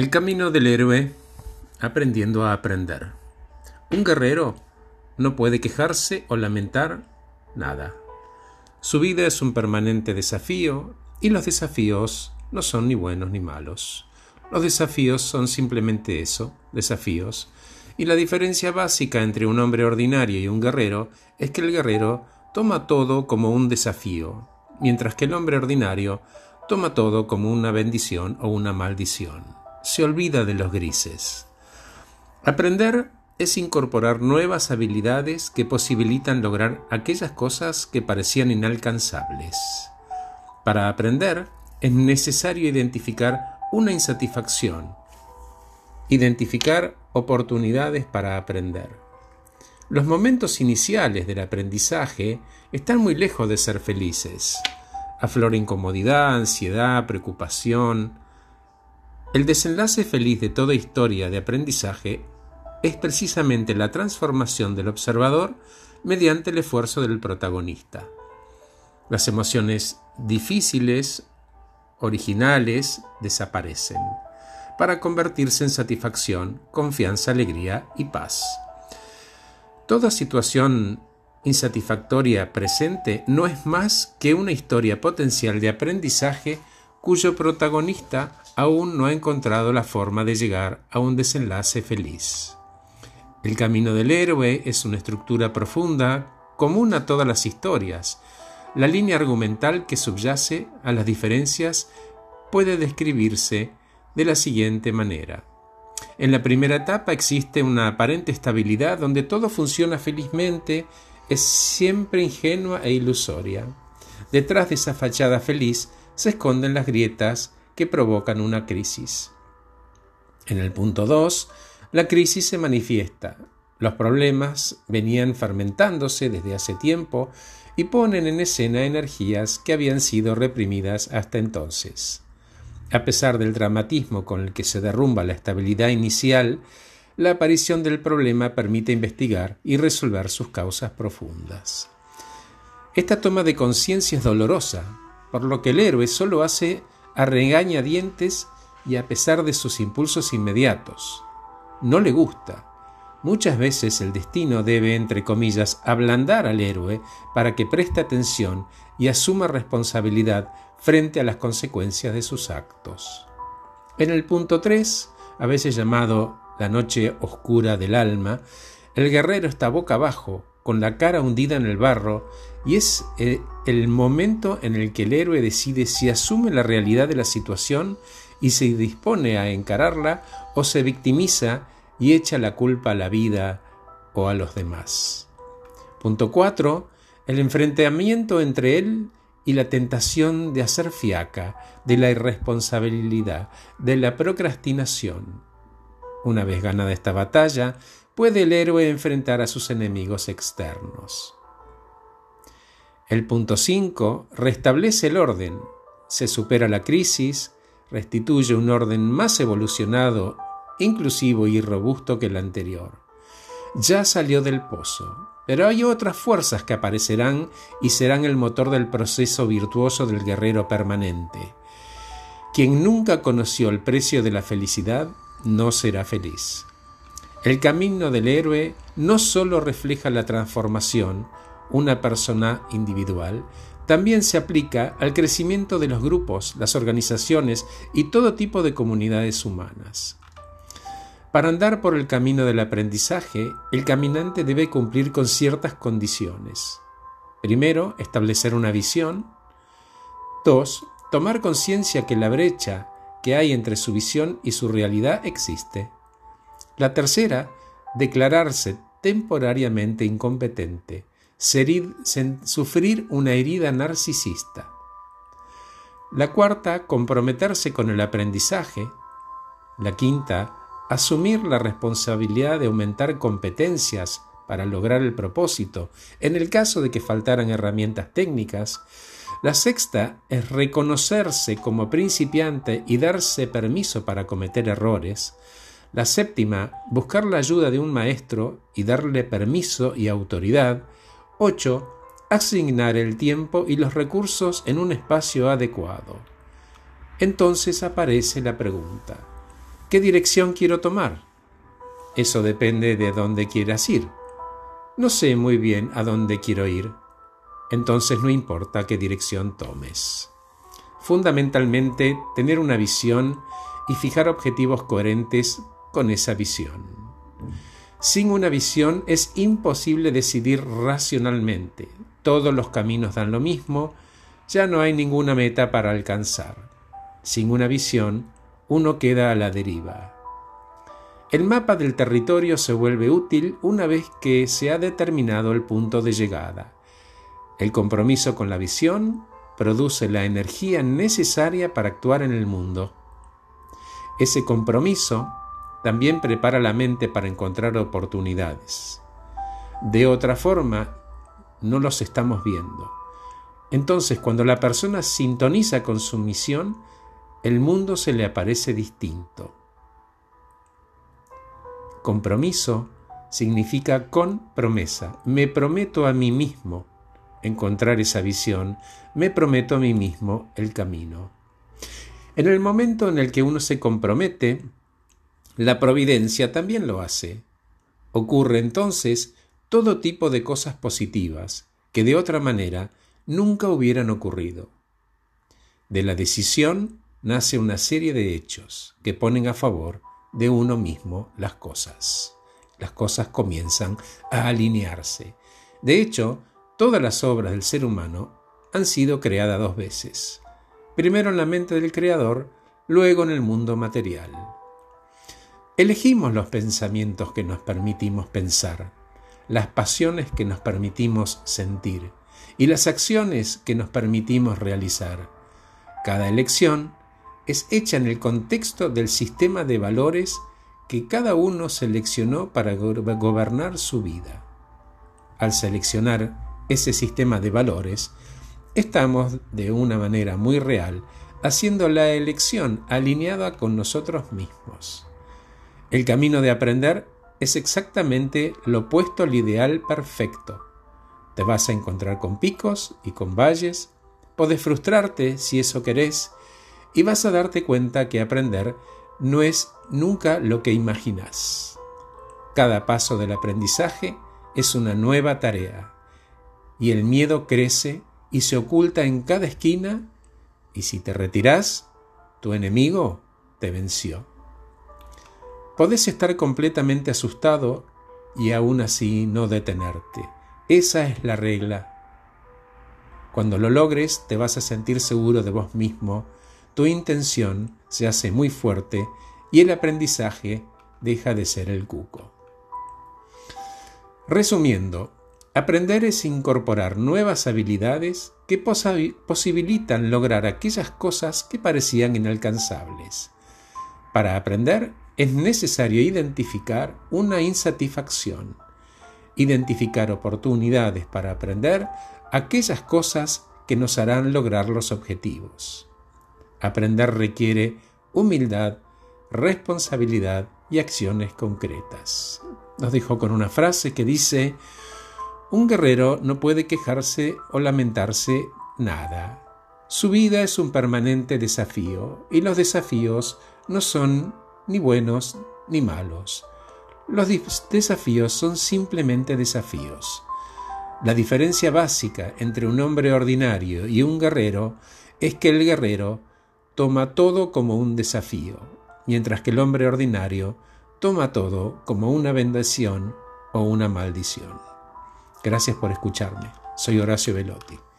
El camino del héroe aprendiendo a aprender. Un guerrero no puede quejarse o lamentar nada. Su vida es un permanente desafío y los desafíos no son ni buenos ni malos. Los desafíos son simplemente eso, desafíos. Y la diferencia básica entre un hombre ordinario y un guerrero es que el guerrero toma todo como un desafío, mientras que el hombre ordinario toma todo como una bendición o una maldición se olvida de los grises. Aprender es incorporar nuevas habilidades que posibilitan lograr aquellas cosas que parecían inalcanzables. Para aprender es necesario identificar una insatisfacción, identificar oportunidades para aprender. Los momentos iniciales del aprendizaje están muy lejos de ser felices. Aflora incomodidad, ansiedad, preocupación, el desenlace feliz de toda historia de aprendizaje es precisamente la transformación del observador mediante el esfuerzo del protagonista. Las emociones difíciles, originales, desaparecen, para convertirse en satisfacción, confianza, alegría y paz. Toda situación insatisfactoria presente no es más que una historia potencial de aprendizaje cuyo protagonista aún no ha encontrado la forma de llegar a un desenlace feliz. El camino del héroe es una estructura profunda, común a todas las historias. La línea argumental que subyace a las diferencias puede describirse de la siguiente manera. En la primera etapa existe una aparente estabilidad donde todo funciona felizmente, es siempre ingenua e ilusoria. Detrás de esa fachada feliz se esconden las grietas que provocan una crisis. En el punto 2, la crisis se manifiesta. Los problemas venían fermentándose desde hace tiempo y ponen en escena energías que habían sido reprimidas hasta entonces. A pesar del dramatismo con el que se derrumba la estabilidad inicial, la aparición del problema permite investigar y resolver sus causas profundas. Esta toma de conciencia es dolorosa, por lo que el héroe solo hace a regañadientes y a pesar de sus impulsos inmediatos. No le gusta. Muchas veces el destino debe, entre comillas, ablandar al héroe para que preste atención y asuma responsabilidad frente a las consecuencias de sus actos. En el punto 3, a veces llamado la noche oscura del alma, el guerrero está boca abajo, con la cara hundida en el barro, y es eh, el momento en el que el héroe decide si asume la realidad de la situación y se dispone a encararla o se victimiza y echa la culpa a la vida o a los demás. Punto 4. El enfrentamiento entre él y la tentación de hacer fiaca, de la irresponsabilidad, de la procrastinación. Una vez ganada esta batalla, puede el héroe enfrentar a sus enemigos externos. El punto 5 restablece el orden, se supera la crisis, restituye un orden más evolucionado, inclusivo y robusto que el anterior. Ya salió del pozo, pero hay otras fuerzas que aparecerán y serán el motor del proceso virtuoso del guerrero permanente. Quien nunca conoció el precio de la felicidad no será feliz. El camino del héroe no solo refleja la transformación, una persona individual, también se aplica al crecimiento de los grupos, las organizaciones y todo tipo de comunidades humanas. Para andar por el camino del aprendizaje, el caminante debe cumplir con ciertas condiciones. Primero, establecer una visión. Dos, tomar conciencia que la brecha que hay entre su visión y su realidad existe. La tercera, declararse temporariamente incompetente, sufrir una herida narcisista. La cuarta, comprometerse con el aprendizaje. La quinta, asumir la responsabilidad de aumentar competencias para lograr el propósito, en el caso de que faltaran herramientas técnicas. La sexta es reconocerse como principiante y darse permiso para cometer errores. La séptima, buscar la ayuda de un maestro y darle permiso y autoridad. 8. Asignar el tiempo y los recursos en un espacio adecuado. Entonces aparece la pregunta, ¿Qué dirección quiero tomar? Eso depende de dónde quieras ir. No sé muy bien a dónde quiero ir. Entonces no importa qué dirección tomes. Fundamentalmente, tener una visión y fijar objetivos coherentes con esa visión. Sin una visión es imposible decidir racionalmente. Todos los caminos dan lo mismo, ya no hay ninguna meta para alcanzar. Sin una visión, uno queda a la deriva. El mapa del territorio se vuelve útil una vez que se ha determinado el punto de llegada. El compromiso con la visión produce la energía necesaria para actuar en el mundo. Ese compromiso también prepara la mente para encontrar oportunidades. De otra forma, no los estamos viendo. Entonces, cuando la persona sintoniza con su misión, el mundo se le aparece distinto. Compromiso significa con promesa. Me prometo a mí mismo encontrar esa visión, me prometo a mí mismo el camino. En el momento en el que uno se compromete, la providencia también lo hace. Ocurre entonces todo tipo de cosas positivas que de otra manera nunca hubieran ocurrido. De la decisión nace una serie de hechos que ponen a favor de uno mismo las cosas. Las cosas comienzan a alinearse. De hecho, todas las obras del ser humano han sido creadas dos veces. Primero en la mente del Creador, luego en el mundo material. Elegimos los pensamientos que nos permitimos pensar, las pasiones que nos permitimos sentir y las acciones que nos permitimos realizar. Cada elección es hecha en el contexto del sistema de valores que cada uno seleccionó para gobernar su vida. Al seleccionar ese sistema de valores, estamos de una manera muy real haciendo la elección alineada con nosotros mismos. El camino de aprender es exactamente lo opuesto al ideal perfecto. Te vas a encontrar con picos y con valles, podés frustrarte si eso querés, y vas a darte cuenta que aprender no es nunca lo que imaginas. Cada paso del aprendizaje es una nueva tarea y el miedo crece y se oculta en cada esquina y si te retiras, tu enemigo te venció. Podés estar completamente asustado y aún así no detenerte. Esa es la regla. Cuando lo logres te vas a sentir seguro de vos mismo tu intención se hace muy fuerte y el aprendizaje deja de ser el cuco. Resumiendo, aprender es incorporar nuevas habilidades que posibilitan lograr aquellas cosas que parecían inalcanzables. Para aprender es necesario identificar una insatisfacción, identificar oportunidades para aprender aquellas cosas que nos harán lograr los objetivos. Aprender requiere humildad, responsabilidad y acciones concretas. Nos dijo con una frase que dice, un guerrero no puede quejarse o lamentarse nada. Su vida es un permanente desafío y los desafíos no son ni buenos ni malos. Los desafíos son simplemente desafíos. La diferencia básica entre un hombre ordinario y un guerrero es que el guerrero toma todo como un desafío, mientras que el hombre ordinario toma todo como una bendición o una maldición. Gracias por escucharme. Soy Horacio Velotti.